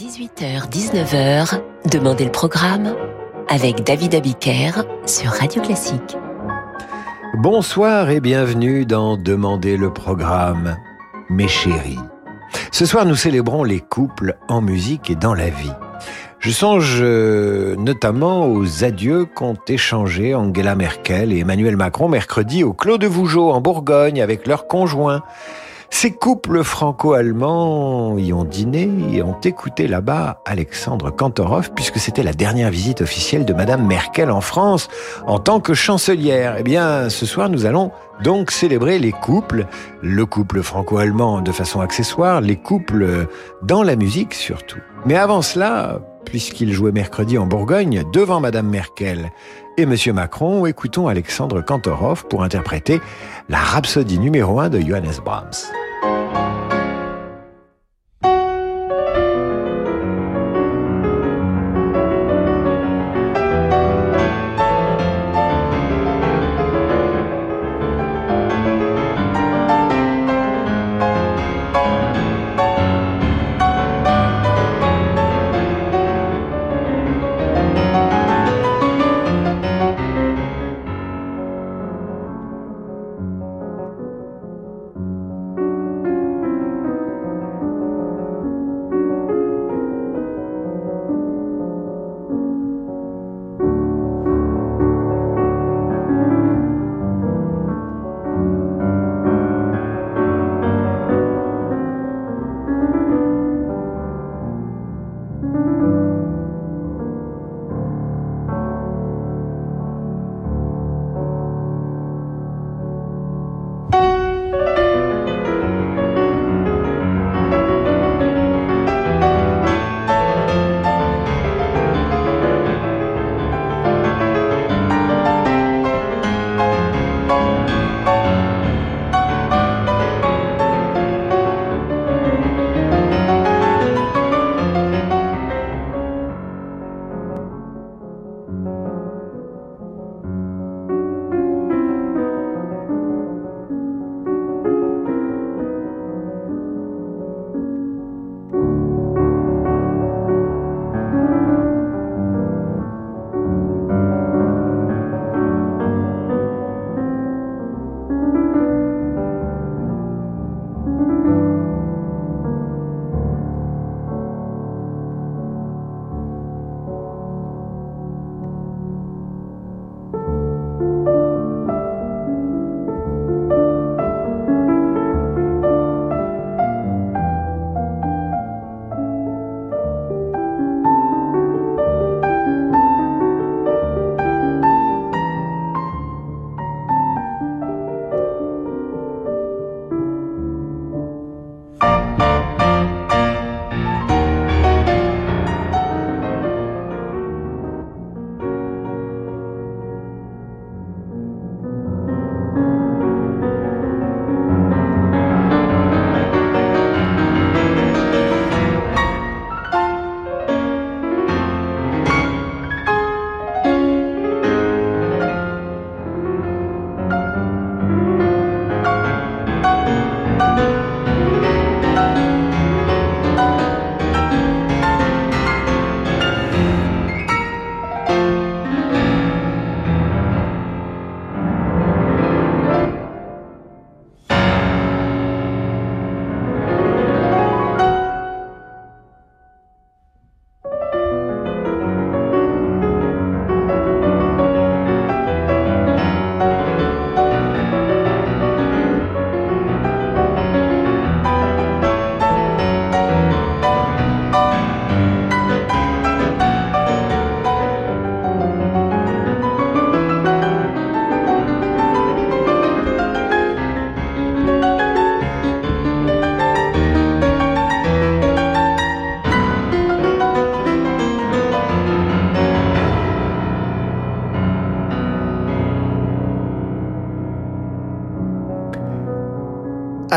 18h-19h, Demandez le programme avec David Abiker sur Radio Classique. Bonsoir et bienvenue dans Demandez le programme, mes chéris. Ce soir, nous célébrons les couples en musique et dans la vie. Je songe euh, notamment aux adieux qu'ont échangés Angela Merkel et Emmanuel Macron mercredi au Clos de Vougeot en Bourgogne avec leurs conjoints. Ces couples franco-allemands y ont dîné et ont écouté là-bas Alexandre Kantorov puisque c'était la dernière visite officielle de Madame Merkel en France en tant que chancelière. Eh bien, ce soir, nous allons donc célébrer les couples, le couple franco-allemand de façon accessoire, les couples dans la musique surtout. Mais avant cela, puisqu'il jouait mercredi en Bourgogne devant Madame Merkel et Monsieur Macron, écoutons Alexandre Kantorov pour interpréter la rhapsodie numéro 1 de Johannes Brahms.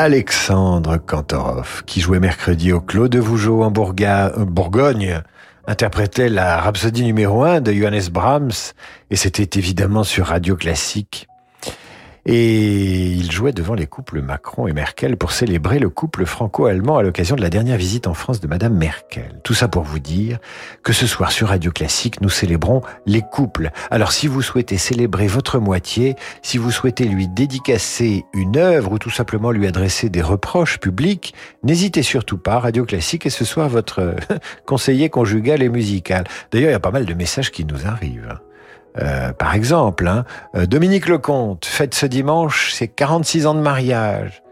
Alexandre Kantorov, qui jouait mercredi au Clos de Vougeot en Bourgogne, interprétait la rhapsodie numéro 1 de Johannes Brahms, et c'était évidemment sur Radio Classique. Et il jouait devant les couples Macron et Merkel pour célébrer le couple franco-allemand à l'occasion de la dernière visite en France de Madame Merkel. Tout ça pour vous dire que ce soir sur Radio Classique, nous célébrons les couples. Alors si vous souhaitez célébrer votre moitié, si vous souhaitez lui dédicacer une œuvre ou tout simplement lui adresser des reproches publics, n'hésitez surtout pas. Radio Classique est ce soir votre conseiller conjugal et musical. D'ailleurs, il y a pas mal de messages qui nous arrivent. Euh, par exemple, hein, euh, Dominique Lecomte fête ce dimanche ses 46 ans de mariage.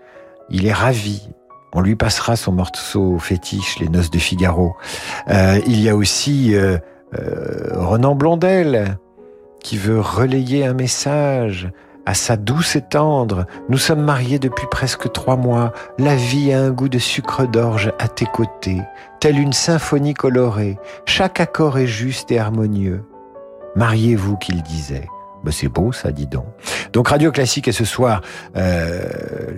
Il est ravi. On lui passera son morceau fétiche, Les Noces de Figaro. Euh, il y a aussi Renan Blondel qui veut relayer un message à sa douce et tendre. Nous sommes mariés depuis presque trois mois. La vie a un goût de sucre d'orge à tes côtés, telle une symphonie colorée. Chaque accord est juste et harmonieux. Mariez-vous, qu'il disait. Ben c'est beau ça, dis donc. Donc Radio Classique est ce soir euh,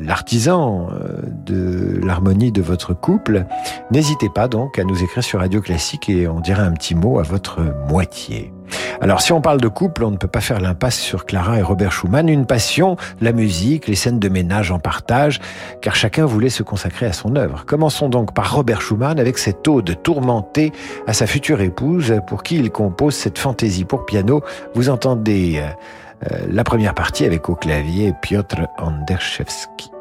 l'artisan euh, de l'harmonie de votre couple. N'hésitez pas donc à nous écrire sur Radio Classique et on dirait un petit mot à votre moitié. Alors si on parle de couple, on ne peut pas faire l'impasse sur Clara et Robert Schumann, une passion, la musique, les scènes de ménage en partage, car chacun voulait se consacrer à son œuvre. Commençons donc par Robert Schumann avec cette ode tourmentée à sa future épouse pour qui il compose cette fantaisie pour piano. Vous entendez euh, euh, la première partie avec au clavier Piotr Anderszewski.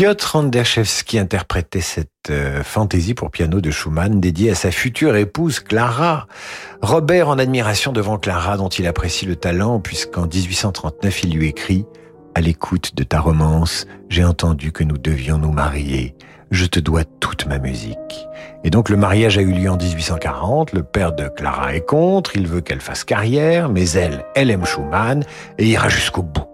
Piotr Anderszewski interprétait cette euh, fantaisie pour piano de Schumann dédiée à sa future épouse Clara. Robert en admiration devant Clara dont il apprécie le talent puisqu'en 1839 il lui écrit À l'écoute de ta romance, j'ai entendu que nous devions nous marier. Je te dois toute ma musique. Et donc le mariage a eu lieu en 1840, le père de Clara est contre, il veut qu'elle fasse carrière, mais elle, elle aime Schumann et ira jusqu'au bout.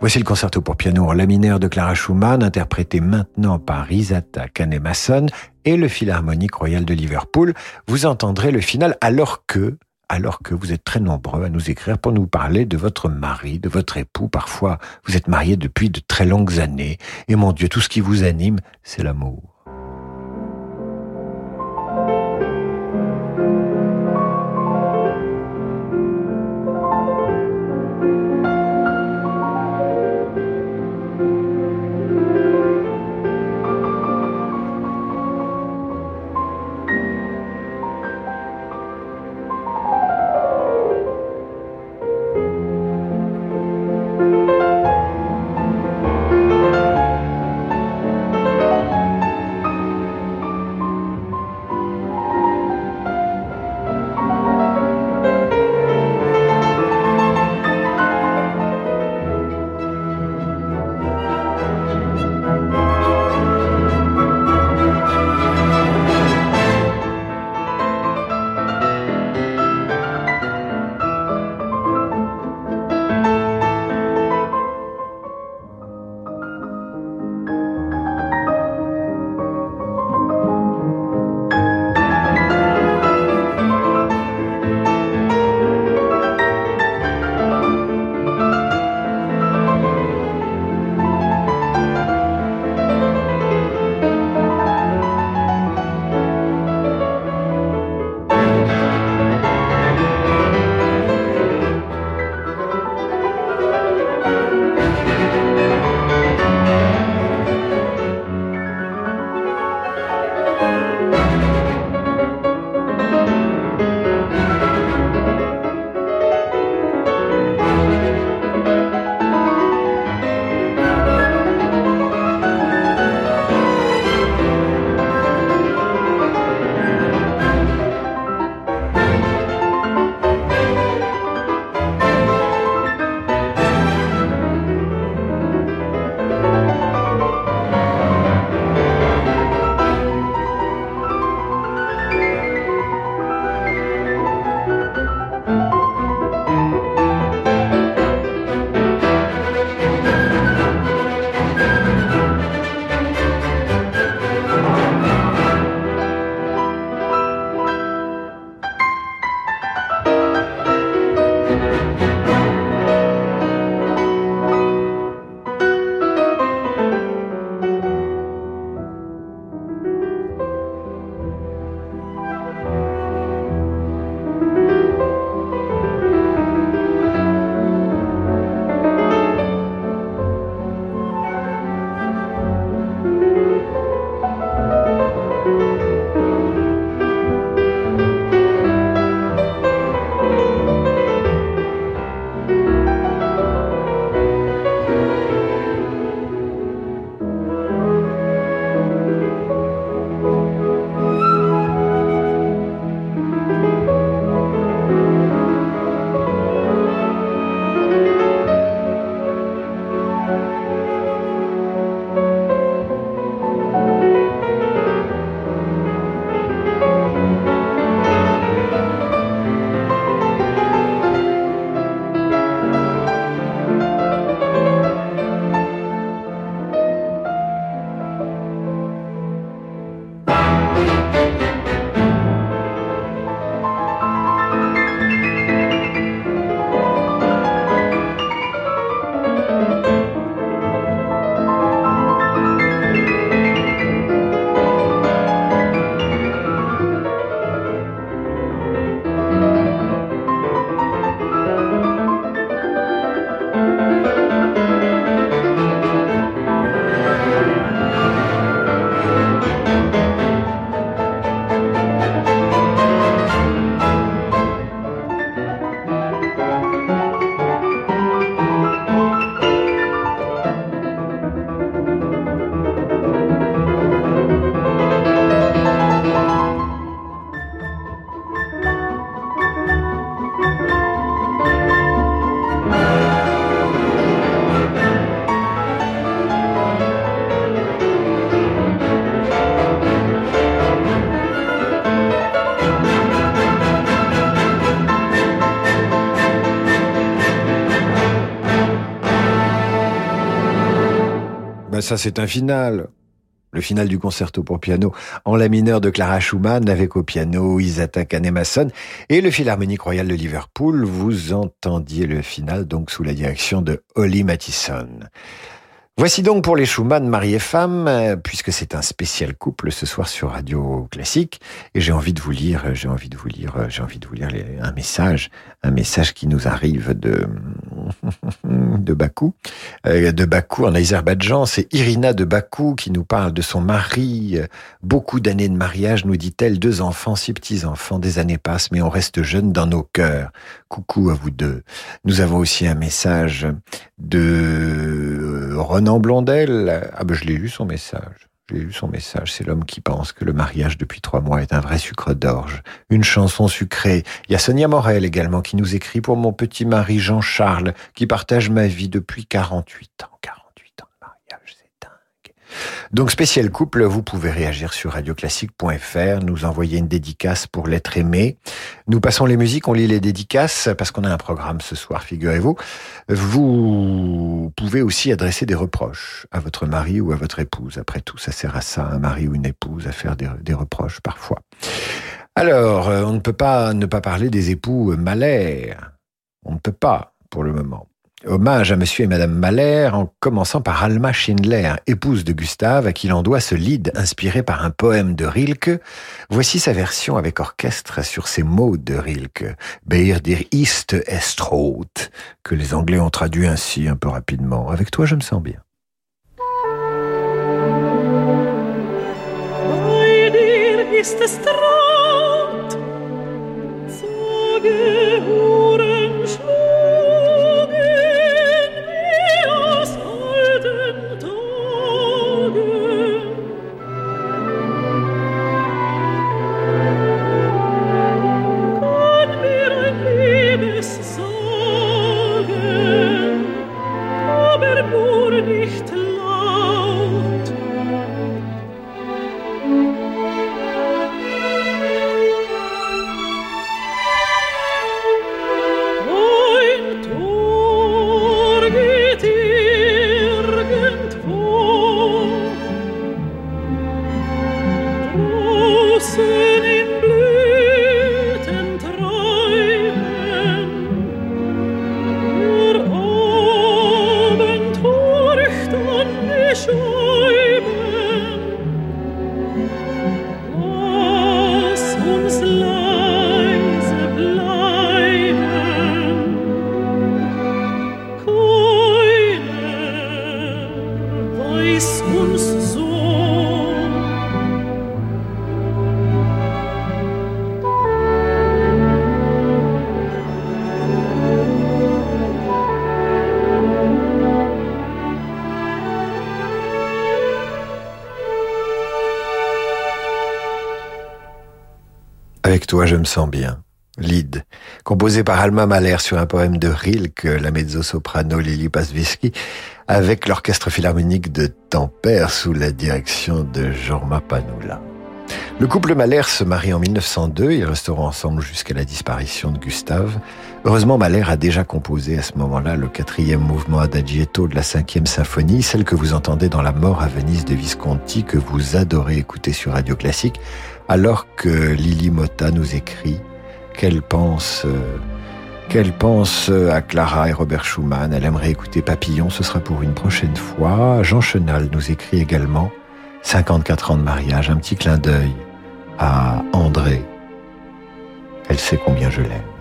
Voici le concerto pour piano en laminaire de Clara Schumann, interprété maintenant par Isata Kanemasson et le Philharmonique Royal de Liverpool. Vous entendrez le final alors que, alors que vous êtes très nombreux à nous écrire pour nous parler de votre mari, de votre époux. Parfois, vous êtes mariés depuis de très longues années. Et mon Dieu, tout ce qui vous anime, c'est l'amour. Ça c'est un final. Le final du concerto pour piano en la mineur de Clara Schumann avec au piano Isata Kanemasson et le Philharmonique Royal de Liverpool. Vous entendiez le final donc sous la direction de Holly Mathison. Voici donc pour les Schumann, mari et femme, euh, puisque c'est un spécial couple ce soir sur Radio Classique, et j'ai envie de vous lire, j'ai envie de vous lire, j'ai envie de vous lire un message, un message qui nous arrive de de Bakou, euh, de Bakou en Azerbaïdjan. C'est Irina de Bakou qui nous parle de son mari. Beaucoup d'années de mariage, nous dit-elle, deux enfants, six petits enfants. Des années passent, mais on reste jeune dans nos cœurs. Coucou à vous deux. Nous avons aussi un message de Renan Blondel. Ah ben je l'ai lu son message. J'ai lu son message. C'est l'homme qui pense que le mariage depuis trois mois est un vrai sucre d'orge. Une chanson sucrée. Il y a Sonia Morel également qui nous écrit pour mon petit mari Jean-Charles qui partage ma vie depuis 48 ans. Donc spécial couple, vous pouvez réagir sur radioclassique.fr, nous envoyer une dédicace pour l'être aimé. Nous passons les musiques, on lit les dédicaces parce qu'on a un programme ce soir, figurez-vous. Vous pouvez aussi adresser des reproches à votre mari ou à votre épouse. Après tout, ça sert à ça, un mari ou une épouse, à faire des, reproches parfois. Alors, euh, on ne peut pas ne pas parler des époux Malher. On ne peut pas pour le moment. Hommage à monsieur et madame Mahler en commençant par Alma Schindler, épouse de Gustave, à qui l'on doit ce lead inspiré par un poème de Rilke. Voici sa version avec orchestre sur ces mots de Rilke. Beir dir ist Estrout, que les Anglais ont traduit ainsi un peu rapidement. Avec toi, je me sens bien. Je me sens bien. Lied, composé par Alma Mahler sur un poème de Rilke, la mezzo-soprano Lili Pasvisky, avec l'orchestre philharmonique de Tampere sous la direction de Jorma Panula. Le couple Mahler se marie en 1902, ils resteront ensemble jusqu'à la disparition de Gustave. Heureusement, Mahler a déjà composé à ce moment-là le quatrième mouvement adagietto de la cinquième symphonie, celle que vous entendez dans La mort à Venise de Visconti, que vous adorez écouter sur Radio Classique, alors que Lily Motta nous écrit qu'elle pense, euh, qu'elle pense à Clara et Robert Schumann. Elle aimerait écouter Papillon, ce sera pour une prochaine fois. Jean Chenal nous écrit également 54 ans de mariage, un petit clin d'œil à André. Elle sait combien je l'aime.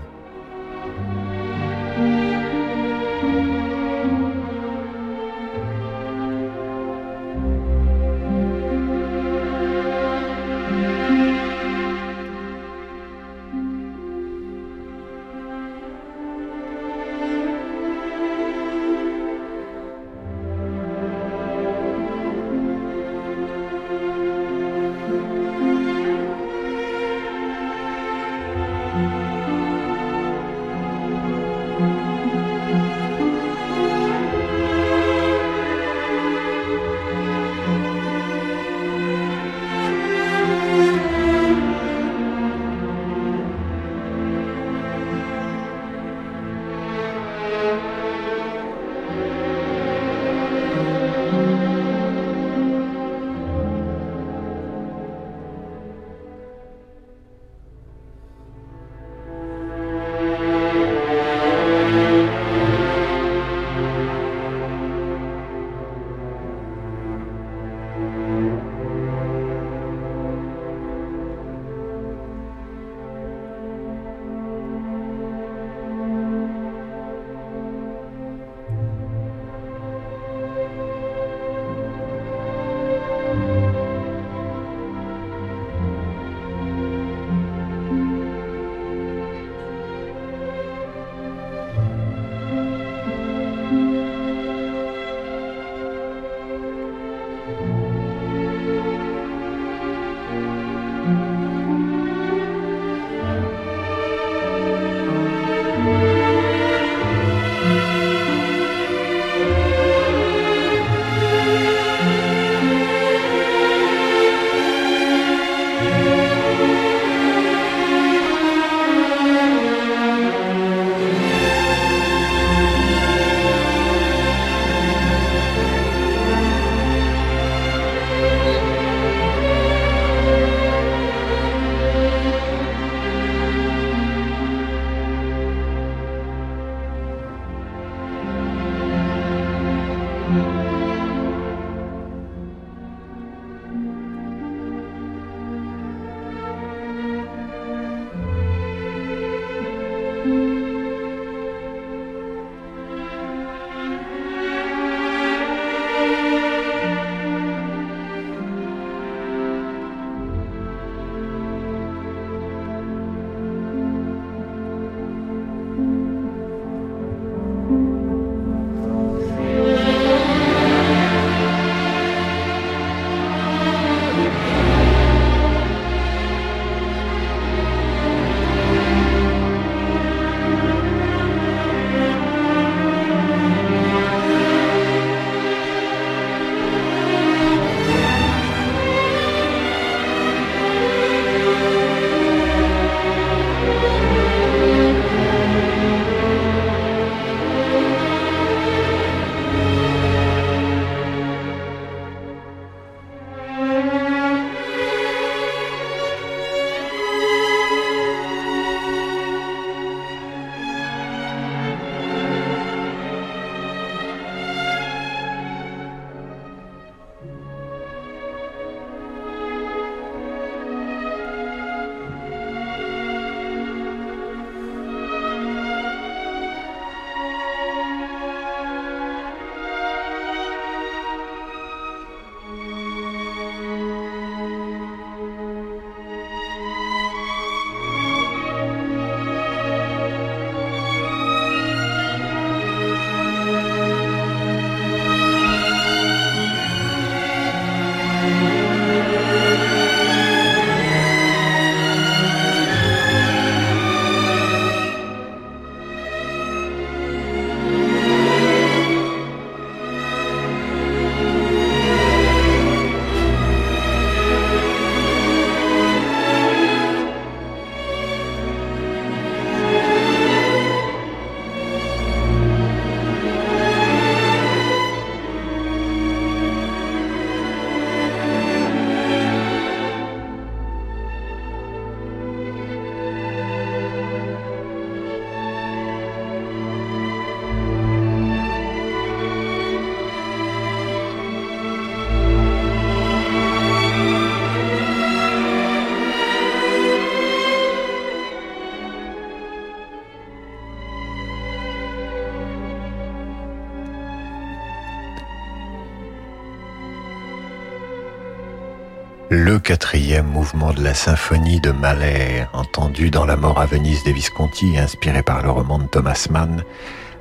Le quatrième mouvement de la symphonie de Mahler, entendu dans La mort à Venise de Visconti, inspiré par le roman de Thomas Mann,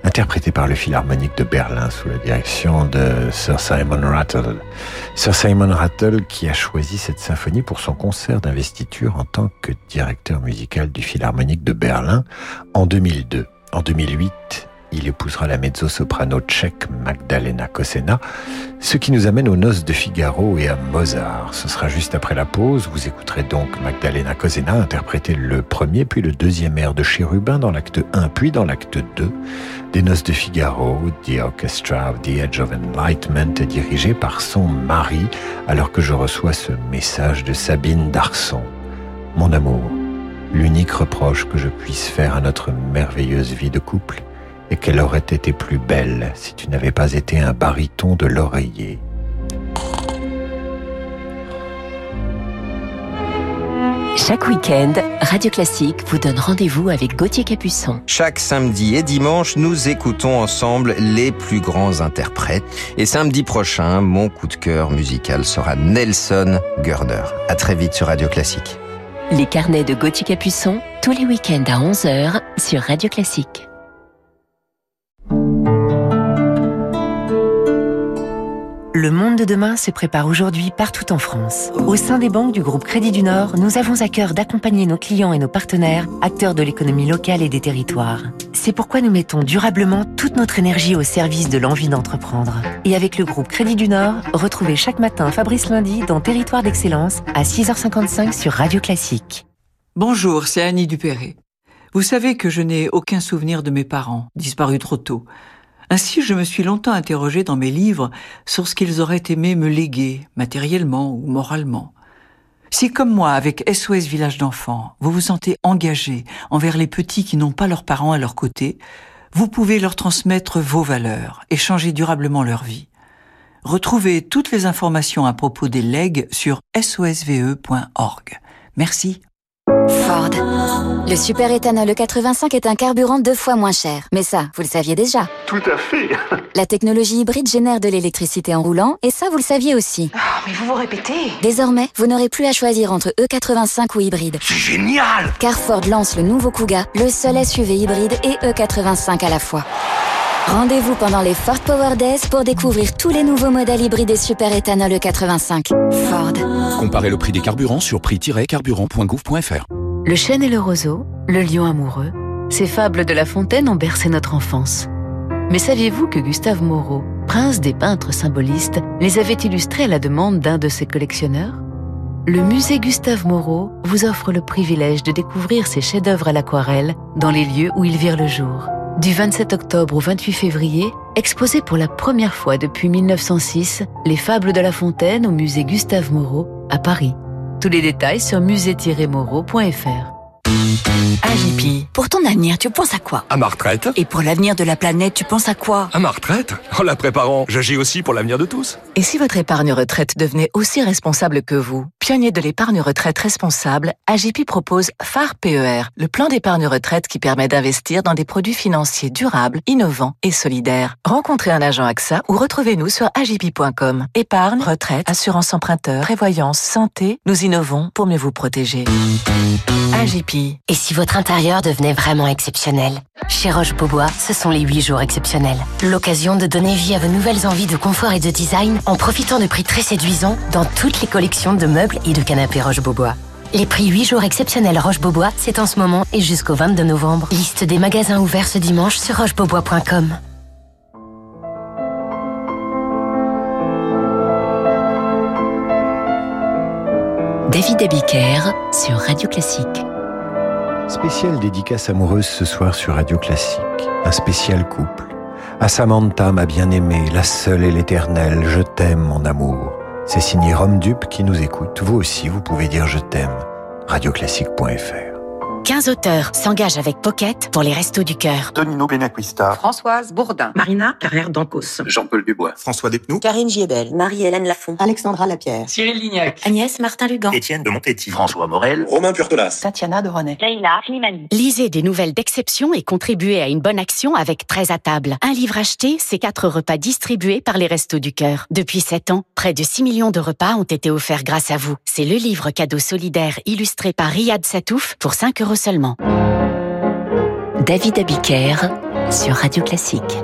interprété par le Philharmonique de Berlin sous la direction de Sir Simon Rattle. Sir Simon Rattle qui a choisi cette symphonie pour son concert d'investiture en tant que directeur musical du Philharmonique de Berlin en 2002. En 2008, il épousera la mezzo-soprano tchèque Magdalena Kosena, ce qui nous amène aux noces de Figaro et à Mozart. Ce sera juste après la pause. Vous écouterez donc Magdalena Kosena interpréter le premier puis le deuxième air de Chérubin dans l'acte 1 puis dans l'acte 2 des noces de Figaro. The Orchestra of the Edge of Enlightenment dirigé par son mari alors que je reçois ce message de Sabine Darson. Mon amour, l'unique reproche que je puisse faire à notre merveilleuse vie de couple et qu'elle aurait été plus belle si tu n'avais pas été un baryton de l'oreiller. Chaque week-end, Radio Classique vous donne rendez-vous avec Gauthier Capuçon. Chaque samedi et dimanche, nous écoutons ensemble les plus grands interprètes. Et samedi prochain, mon coup de cœur musical sera Nelson Gurder. À très vite sur Radio Classique. Les carnets de Gauthier Capuçon, tous les week-ends à 11h sur Radio Classique. Le monde de demain se prépare aujourd'hui partout en France. Au sein des banques du groupe Crédit du Nord, nous avons à cœur d'accompagner nos clients et nos partenaires, acteurs de l'économie locale et des territoires. C'est pourquoi nous mettons durablement toute notre énergie au service de l'envie d'entreprendre. Et avec le groupe Crédit du Nord, retrouvez chaque matin Fabrice Lundi dans Territoire d'Excellence à 6h55 sur Radio Classique. Bonjour, c'est Annie Dupéré. Vous savez que je n'ai aucun souvenir de mes parents, disparus trop tôt. Ainsi, je me suis longtemps interrogé dans mes livres sur ce qu'ils auraient aimé me léguer, matériellement ou moralement. Si, comme moi, avec SOS Village d'enfants, vous vous sentez engagé envers les petits qui n'ont pas leurs parents à leur côté, vous pouvez leur transmettre vos valeurs et changer durablement leur vie. Retrouvez toutes les informations à propos des legs sur sosve.org. Merci. Ford. Le super éthanol E85 est un carburant deux fois moins cher. Mais ça, vous le saviez déjà. Tout à fait. La technologie hybride génère de l'électricité en roulant, et ça, vous le saviez aussi. Oh, mais vous vous répétez. Désormais, vous n'aurez plus à choisir entre E85 ou hybride. C'est génial Car Ford lance le nouveau Kuga, le seul SUV hybride et E85 à la fois. Rendez-vous pendant les Ford Power Days pour découvrir tous les nouveaux modèles hybrides et super éthanol E85. Ford. Comparez le prix des carburants sur prix-carburant.gouv.fr. Le chêne et le roseau, le lion amoureux, ces fables de La Fontaine ont bercé notre enfance. Mais saviez-vous que Gustave Moreau, prince des peintres symbolistes, les avait illustrés à la demande d'un de ses collectionneurs? Le musée Gustave Moreau vous offre le privilège de découvrir ces chefs-d'œuvre à l'aquarelle dans les lieux où ils virent le jour. Du 27 octobre au 28 février, exposé pour la première fois depuis 1906, les fables de La Fontaine au musée Gustave Moreau à Paris. Tous les détails sur musée-moreau.fr. AGP. Pour ton avenir, tu penses à quoi? À ma retraite. Et pour l'avenir de la planète, tu penses à quoi? À ma retraite? En la préparant, j'agis aussi pour l'avenir de tous. Et si votre épargne retraite devenait aussi responsable que vous? Pionnier de l'épargne retraite responsable, AGP propose phare PER, le plan d'épargne retraite qui permet d'investir dans des produits financiers durables, innovants et solidaires. Rencontrez un agent AXA ou retrouvez-nous sur agip.com. Épargne, retraite, assurance emprunteur, prévoyance, santé, nous innovons pour mieux vous protéger. AGP. Et si votre intérieur devenait vraiment exceptionnel? Chez Roche-Beaubois, ce sont les 8 jours exceptionnels. L'occasion de donner vie à vos nouvelles envies de confort et de design en profitant de prix très séduisants dans toutes les collections de meubles et de canapés Roche-Beaubois. Les prix 8 jours exceptionnels Roche-Beaubois, c'est en ce moment et jusqu'au 22 novembre. Liste des magasins ouverts ce dimanche sur rochebeaubois.com. David Abiker sur Radio Classique. Spécial dédicace amoureuse ce soir sur Radio Classique. Un spécial couple. À Samantha, ma bien-aimée, la seule et l'éternelle, je t'aime, mon amour. C'est signé Rome Dupe qui nous écoute. Vous aussi, vous pouvez dire je t'aime. Radioclassique.fr. 15 auteurs s'engagent avec Pocket pour les Restos du Cœur. Tonino Benacquista. Françoise Bourdin. Marina Carrère d'Ancos. Jean-Paul Dubois. François Despnous. Karine Giebel. Marie-Hélène Lafont. Alexandra Lapierre. Cyril Lignac. Agnès Martin-Lugan. Étienne de Montetti. François Morel. Romain Purtolas. Tatiana de René. Leïla Slimani. Lisez des nouvelles d'exception et contribuez à une bonne action avec 13 à table. Un livre acheté, c'est quatre repas distribués par les Restos du Cœur. Depuis 7 ans, près de 6 millions de repas ont été offerts grâce à vous. C'est le livre cadeau solidaire illustré par Riyad Satouf pour 5 euros seulement. David Abiker sur Radio Classique.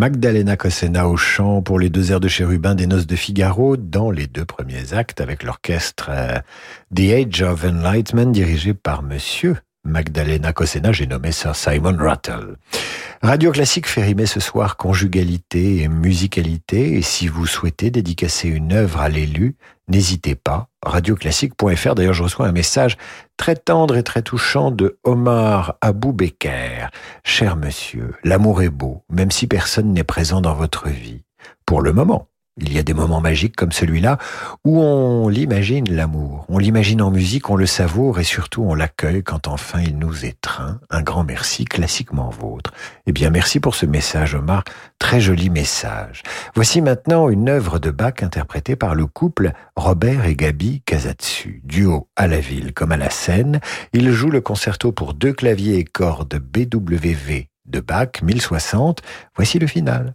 Magdalena Cosena au chant pour les deux airs de chérubin des Noces de Figaro dans les deux premiers actes avec l'orchestre euh, The Age of Enlightenment dirigé par Monsieur Magdalena Cosena, j'ai nommé Sir Simon Rattle. Radio Classique fait rimer ce soir conjugalité et musicalité, et si vous souhaitez dédicacer une œuvre à l'élu, n'hésitez pas. Radioclassique.fr, d'ailleurs je reçois un message très tendre et très touchant de Omar Aboubeker. Cher monsieur, l'amour est beau, même si personne n'est présent dans votre vie. Pour le moment. Il y a des moments magiques comme celui-là où on l'imagine l'amour, on l'imagine en musique, on le savoure et surtout on l'accueille quand enfin il nous étreint. Un grand merci classiquement vôtre. Eh bien merci pour ce message Omar, très joli message. Voici maintenant une œuvre de Bach interprétée par le couple Robert et Gabi Casatsu, duo à la ville comme à la scène. Ils jouent le concerto pour deux claviers et cordes BWV de Bach 1060. Voici le final.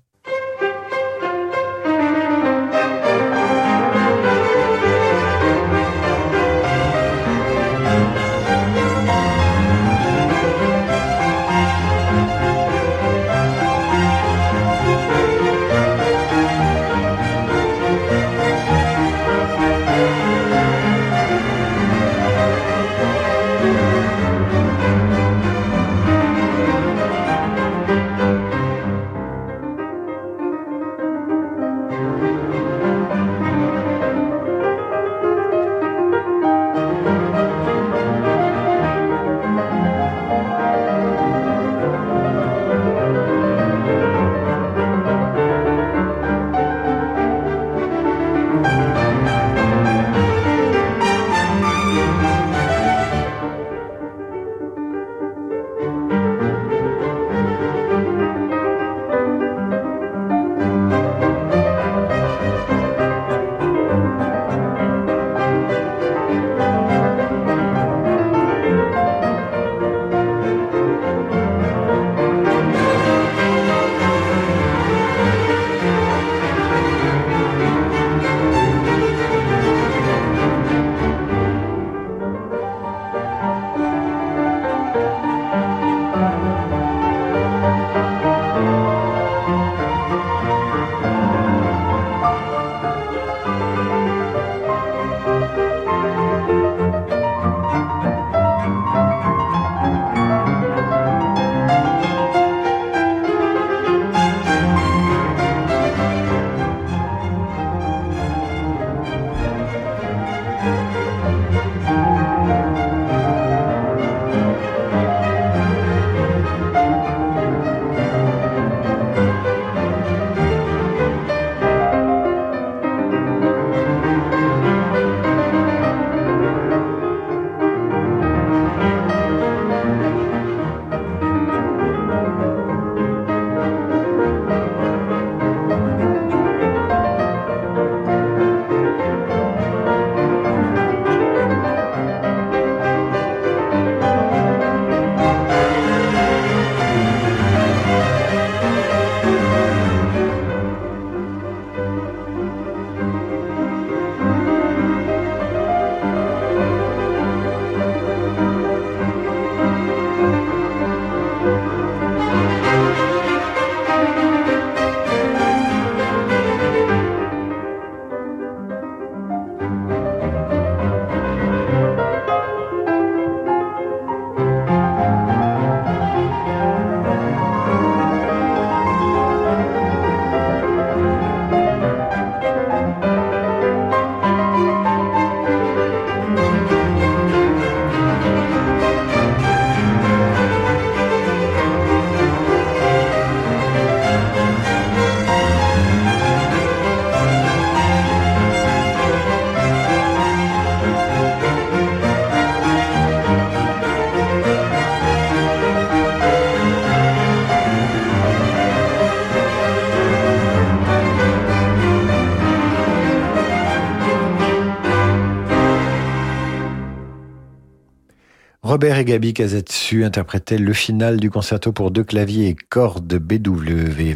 Robert et Gabi Kazetsu interprétaient le final du concerto pour deux claviers et cordes BWV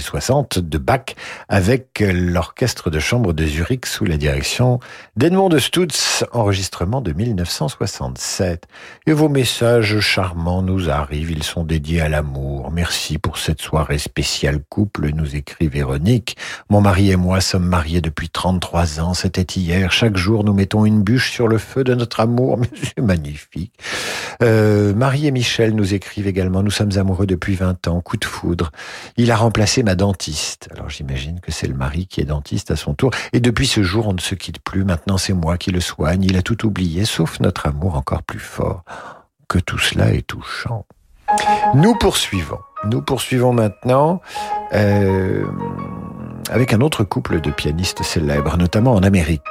1060 de Bach avec l'orchestre de chambre de Zurich sous la direction d'Edmond de Stutz, enregistrement de 1967. Et vos messages charmants nous arrivent, ils sont dédiés à l'amour. Merci pour cette soirée spéciale couple, nous écrit Véronique. Mon mari et moi sommes mariés depuis 33 ans, c'était hier. Chaque jour, nous mettons une bûche sur le feu de notre amour, mais c'est magnifique. Euh, Marie et Michel nous écrivent également, nous sommes amoureux depuis 20 ans, coup de foudre. Il a remplacé ma dentiste. Alors j'imagine que c'est le mari qui est dentiste à son tour. Et depuis ce jour, on ne se quitte plus. Maintenant, c'est moi qui le soigne. Il a tout oublié, sauf notre amour encore plus fort. Que tout cela est touchant. Nous poursuivons. Nous poursuivons maintenant euh, avec un autre couple de pianistes célèbres, notamment en Amérique,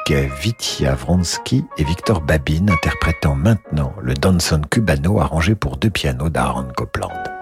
Vitya Vronsky et Victor Babin, interprétant maintenant le Danson Cubano arrangé pour deux pianos d'Aaron Copland.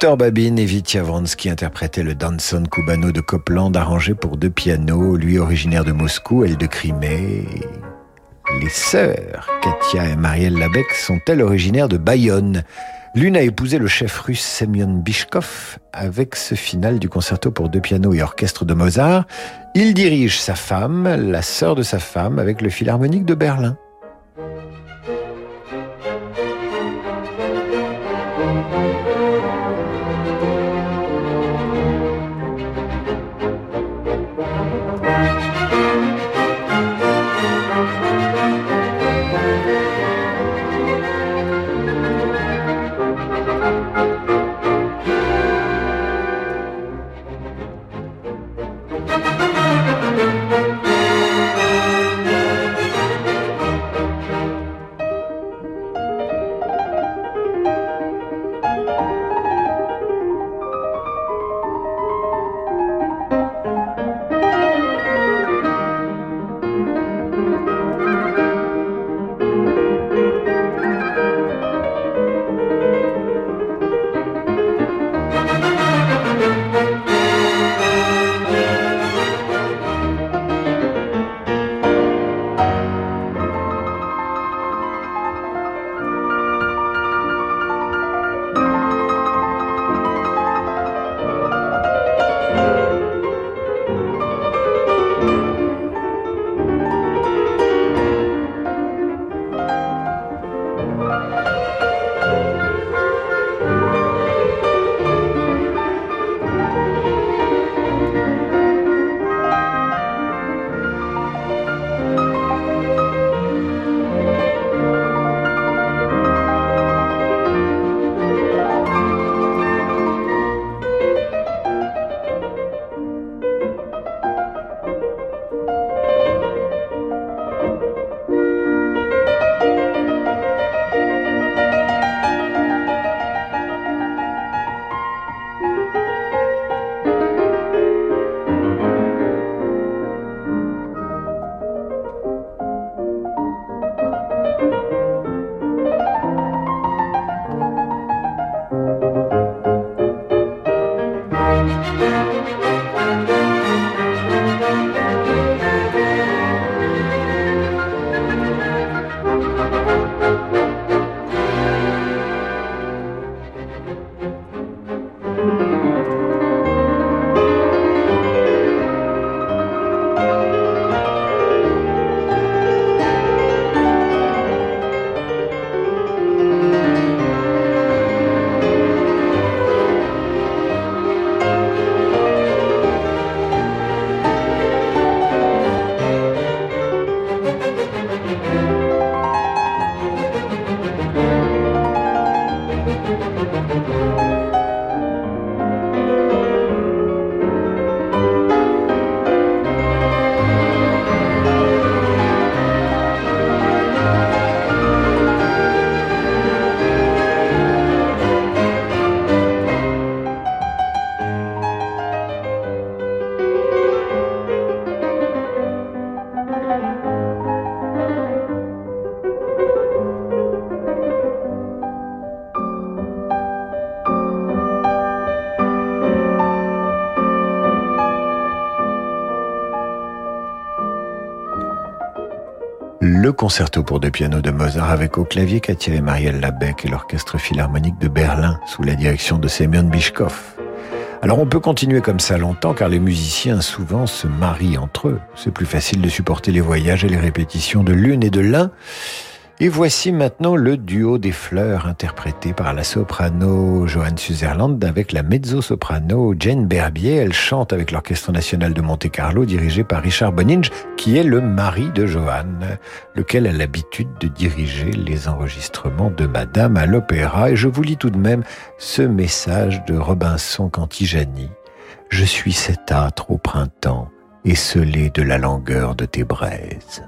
Victor Babin et Vitya Vronsky interprétaient le Danson Cubano de Copland arrangé pour deux pianos, lui originaire de Moscou, elle de Crimée. Les sœurs, Katia et Marielle Labec, sont-elles originaires de Bayonne? L'une a épousé le chef russe Semyon Bishkov avec ce final du concerto pour deux pianos et orchestre de Mozart. Il dirige sa femme, la sœur de sa femme, avec le Philharmonique de Berlin. Concerto pour deux pianos de Mozart avec au clavier Katia et Marielle Labec et l'orchestre philharmonique de Berlin sous la direction de Semyon Bishkov. Alors on peut continuer comme ça longtemps car les musiciens souvent se marient entre eux. C'est plus facile de supporter les voyages et les répétitions de l'une et de l'un. Et voici maintenant le duo des fleurs interprété par la soprano Johanne Sutherland avec la mezzo-soprano Jane Berbier. Elle chante avec l'Orchestre national de Monte-Carlo dirigé par Richard Boninge qui est le mari de Johanne, lequel a l'habitude de diriger les enregistrements de Madame à l'opéra. Et je vous lis tout de même ce message de Robinson Cantigani. Je suis cet âtre au printemps, esselé de la langueur de tes braises.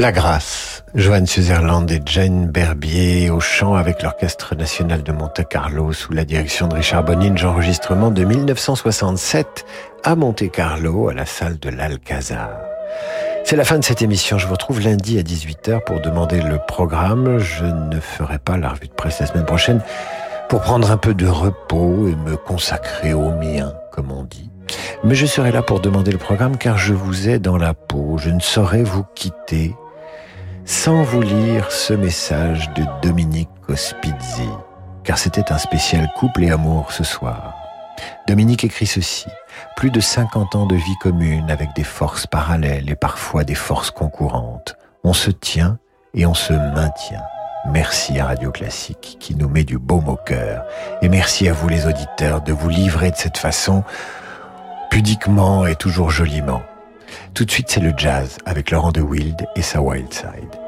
La Grâce, Joanne Sutherland et Jane Berbier au chant avec l'Orchestre National de Monte Carlo sous la direction de Richard Boninge, enregistrement de 1967 à Monte Carlo à la salle de l'Alcazar. C'est la fin de cette émission. Je vous retrouve lundi à 18h pour demander le programme. Je ne ferai pas la revue de presse la semaine prochaine pour prendre un peu de repos et me consacrer au mien, comme on dit. Mais je serai là pour demander le programme car je vous ai dans la peau. Je ne saurais vous quitter sans vous lire ce message de Dominique Cospizzi, car c'était un spécial couple et amour ce soir. Dominique écrit ceci. Plus de 50 ans de vie commune avec des forces parallèles et parfois des forces concurrentes. On se tient et on se maintient. Merci à Radio Classique qui nous met du baume au cœur. Et merci à vous les auditeurs de vous livrer de cette façon, pudiquement et toujours joliment. Tout de suite, c'est le jazz avec Laurent de Wild et sa Wild Side.